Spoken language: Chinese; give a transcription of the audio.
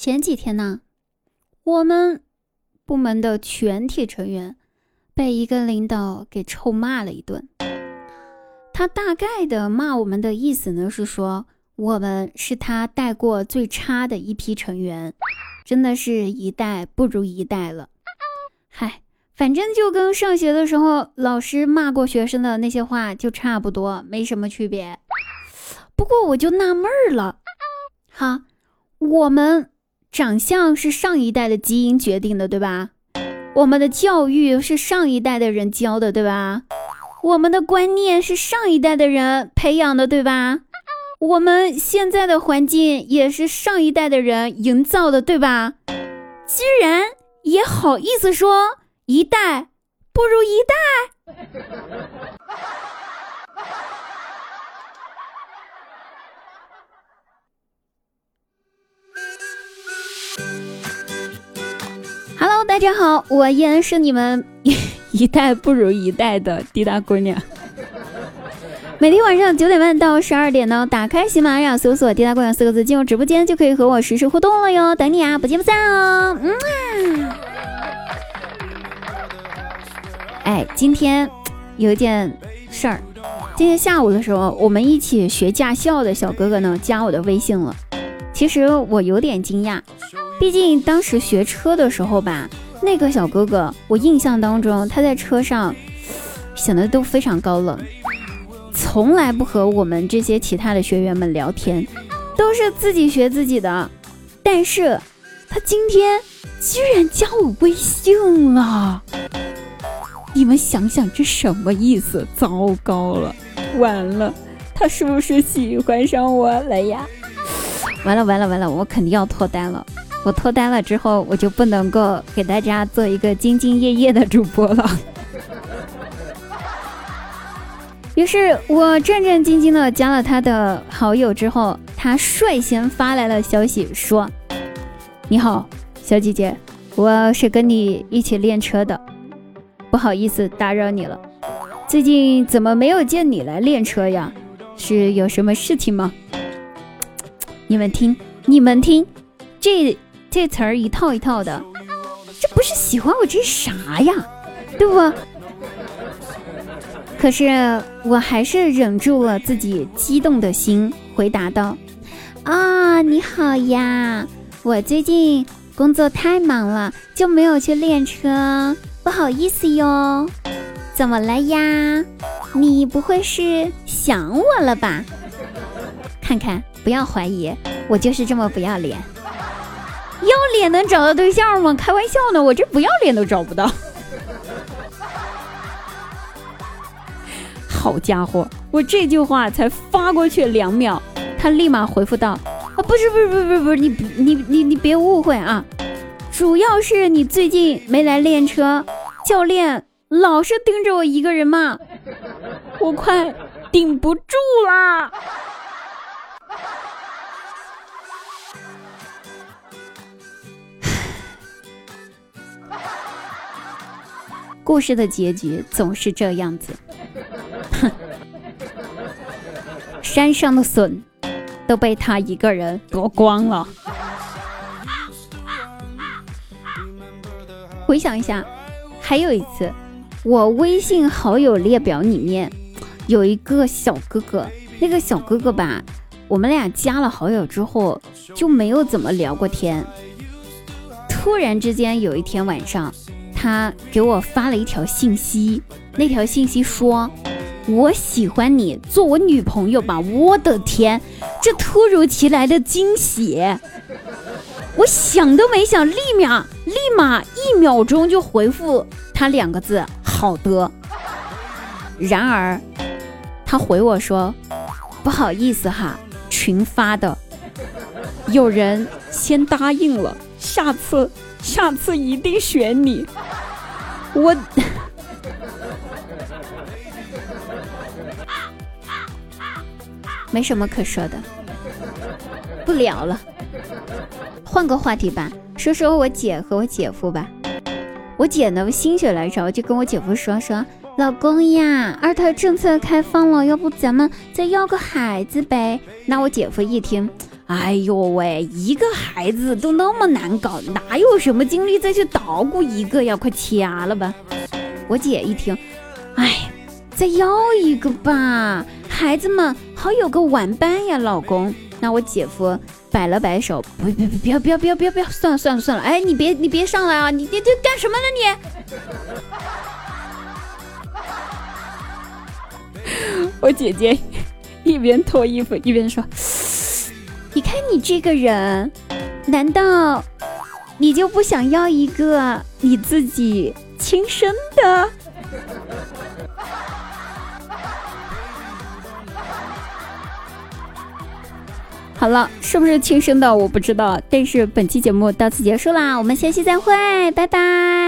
前几天呢，我们部门的全体成员被一个领导给臭骂了一顿。他大概的骂我们的意思呢，是说我们是他带过最差的一批成员，真的是一代不如一代了。嗨，反正就跟上学的时候老师骂过学生的那些话就差不多，没什么区别。不过我就纳闷儿了，哈，我们。长相是上一代的基因决定的，对吧？我们的教育是上一代的人教的，对吧？我们的观念是上一代的人培养的，对吧？我们现在的环境也是上一代的人营造的，对吧？居然也好意思说一代不如一代大家好，我依然是你们一代不如一代的滴答姑娘。每天晚上九点半到十二点呢，打开喜马拉雅，搜索“滴答姑娘”四个字，进入直播间就可以和我实时互动了哟，等你啊，不见不散哦。嗯。哎，今天有一件事儿，今天下午的时候，我们一起学驾校的小哥哥呢加我的微信了。其实我有点惊讶。毕竟当时学车的时候吧，那个小哥哥，我印象当中他在车上显得都非常高冷，从来不和我们这些其他的学员们聊天，都是自己学自己的。但是他今天居然加我微信了，你们想想这什么意思？糟糕了，完了，他是不是喜欢上我了呀？完了完了完了，我肯定要脱单了。我脱单了之后，我就不能够给大家做一个兢兢业业的主播了。于是我战战兢兢的加了他的好友之后，他率先发来了消息说：“你好，小姐姐，我是跟你一起练车的，不好意思打扰你了。最近怎么没有见你来练车呀？是有什么事情吗？你们听，你们听，这。”这词儿一套一套的，这不是喜欢我这是啥呀？对不？可是我还是忍住了自己激动的心，回答道：“啊，你好呀，我最近工作太忙了，就没有去练车，不好意思哟。怎么了呀？你不会是想我了吧？看看，不要怀疑，我就是这么不要脸。”脸能找到对象吗？开玩笑呢，我这不要脸都找不到。好家伙，我这句话才发过去两秒，他立马回复道：“啊，不是不是不是不是不是，你你你你别误会啊，主要是你最近没来练车，教练老是盯着我一个人骂，我快顶不住啦。”故事的结局总是这样子，哼，山上的笋都被他一个人夺光了。回想一下，还有一次，我微信好友列表里面有一个小哥哥，那个小哥哥吧，我们俩加了好友之后就没有怎么聊过天。突然之间有一天晚上。他给我发了一条信息，那条信息说：“我喜欢你，做我女朋友吧。”我的天，这突如其来的惊喜，我想都没想，立马立马一秒钟就回复他两个字：“好的。”然而，他回我说：“不好意思哈，群发的，有人先答应了，下次。”下次一定选你，我没什么可说的，不聊了，换个话题吧，说说我姐和我姐夫吧。我姐呢心血来潮就跟我姐夫说说，老公呀，二胎政策开放了，要不咱们再要个孩子呗？那我姐夫一听。哎呦喂，一个孩子都那么难搞，哪有什么精力再去捣鼓一个呀？快掐了吧！我姐一听，哎，再要一个吧，孩子们好有个玩伴呀，老公。那我姐夫摆了摆手，不别别不要不要不要不要不要，算了算了算了，哎，你别你别上来啊，你你这干什么呢你？我姐姐一边脱衣服一边说。看你这个人，难道你就不想要一个你自己亲生的？好了，是不是亲生的我不知道，但是本期节目到此结束啦，我们下期再会，拜拜。